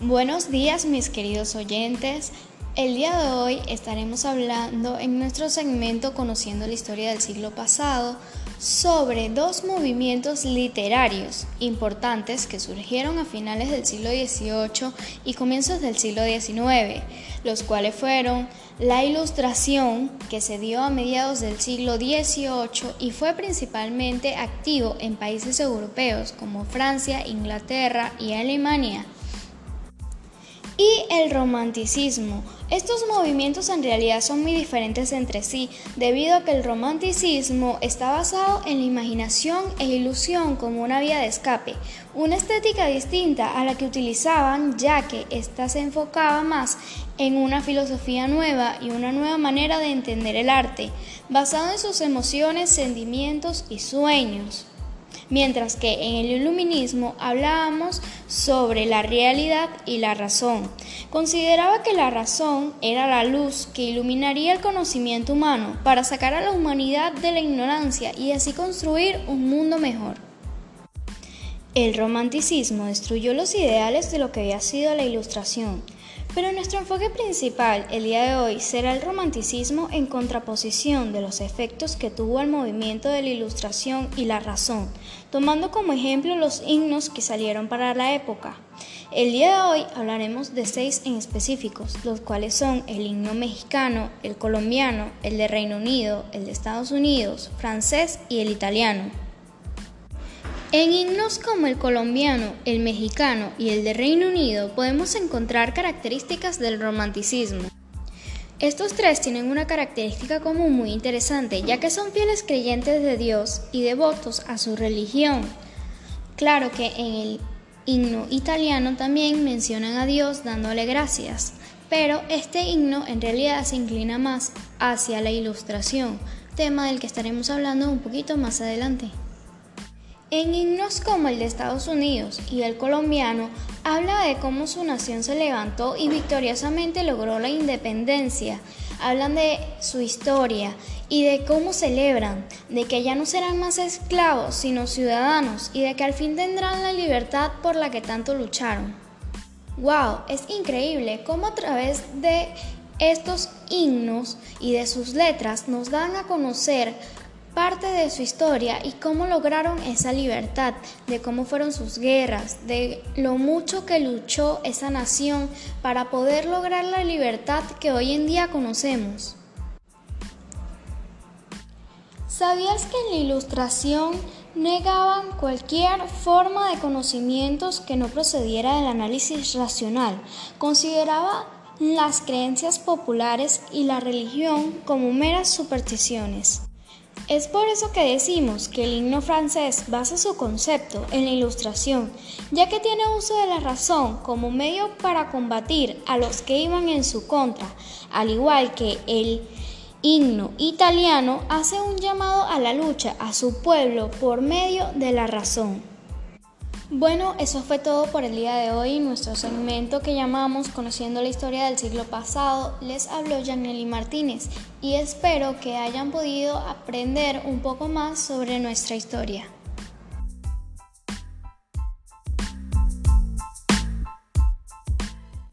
Buenos días mis queridos oyentes. El día de hoy estaremos hablando en nuestro segmento Conociendo la historia del siglo pasado sobre dos movimientos literarios importantes que surgieron a finales del siglo XVIII y comienzos del siglo XIX, los cuales fueron la Ilustración, que se dio a mediados del siglo XVIII y fue principalmente activo en países europeos como Francia, Inglaterra y Alemania, y el romanticismo. Estos movimientos en realidad son muy diferentes entre sí, debido a que el romanticismo está basado en la imaginación e ilusión como una vía de escape, una estética distinta a la que utilizaban ya que ésta se enfocaba más en una filosofía nueva y una nueva manera de entender el arte, basado en sus emociones, sentimientos y sueños mientras que en el iluminismo hablábamos sobre la realidad y la razón. Consideraba que la razón era la luz que iluminaría el conocimiento humano para sacar a la humanidad de la ignorancia y así construir un mundo mejor. El romanticismo destruyó los ideales de lo que había sido la ilustración pero nuestro enfoque principal el día de hoy será el romanticismo en contraposición de los efectos que tuvo el movimiento de la ilustración y la razón, tomando como ejemplo los himnos que salieron para la época. El día de hoy hablaremos de seis en específicos, los cuales son el himno mexicano, el colombiano, el de Reino Unido, el de Estados Unidos, francés y el italiano. En himnos como el colombiano, el mexicano y el de Reino Unido podemos encontrar características del romanticismo. Estos tres tienen una característica común muy interesante, ya que son fieles creyentes de Dios y devotos a su religión. Claro que en el himno italiano también mencionan a Dios dándole gracias, pero este himno en realidad se inclina más hacia la ilustración, tema del que estaremos hablando un poquito más adelante. En himnos como el de Estados Unidos y el colombiano, habla de cómo su nación se levantó y victoriosamente logró la independencia. Hablan de su historia y de cómo celebran, de que ya no serán más esclavos, sino ciudadanos, y de que al fin tendrán la libertad por la que tanto lucharon. ¡Wow! Es increíble cómo a través de estos himnos y de sus letras nos dan a conocer parte de su historia y cómo lograron esa libertad, de cómo fueron sus guerras, de lo mucho que luchó esa nación para poder lograr la libertad que hoy en día conocemos. ¿Sabías que en la ilustración negaban cualquier forma de conocimientos que no procediera del análisis racional? Consideraba las creencias populares y la religión como meras supersticiones. Es por eso que decimos que el himno francés basa su concepto en la ilustración, ya que tiene uso de la razón como medio para combatir a los que iban en su contra, al igual que el himno italiano hace un llamado a la lucha a su pueblo por medio de la razón. Bueno, eso fue todo por el día de hoy. Nuestro segmento que llamamos Conociendo la historia del siglo pasado les habló Janely Martínez y espero que hayan podido aprender un poco más sobre nuestra historia.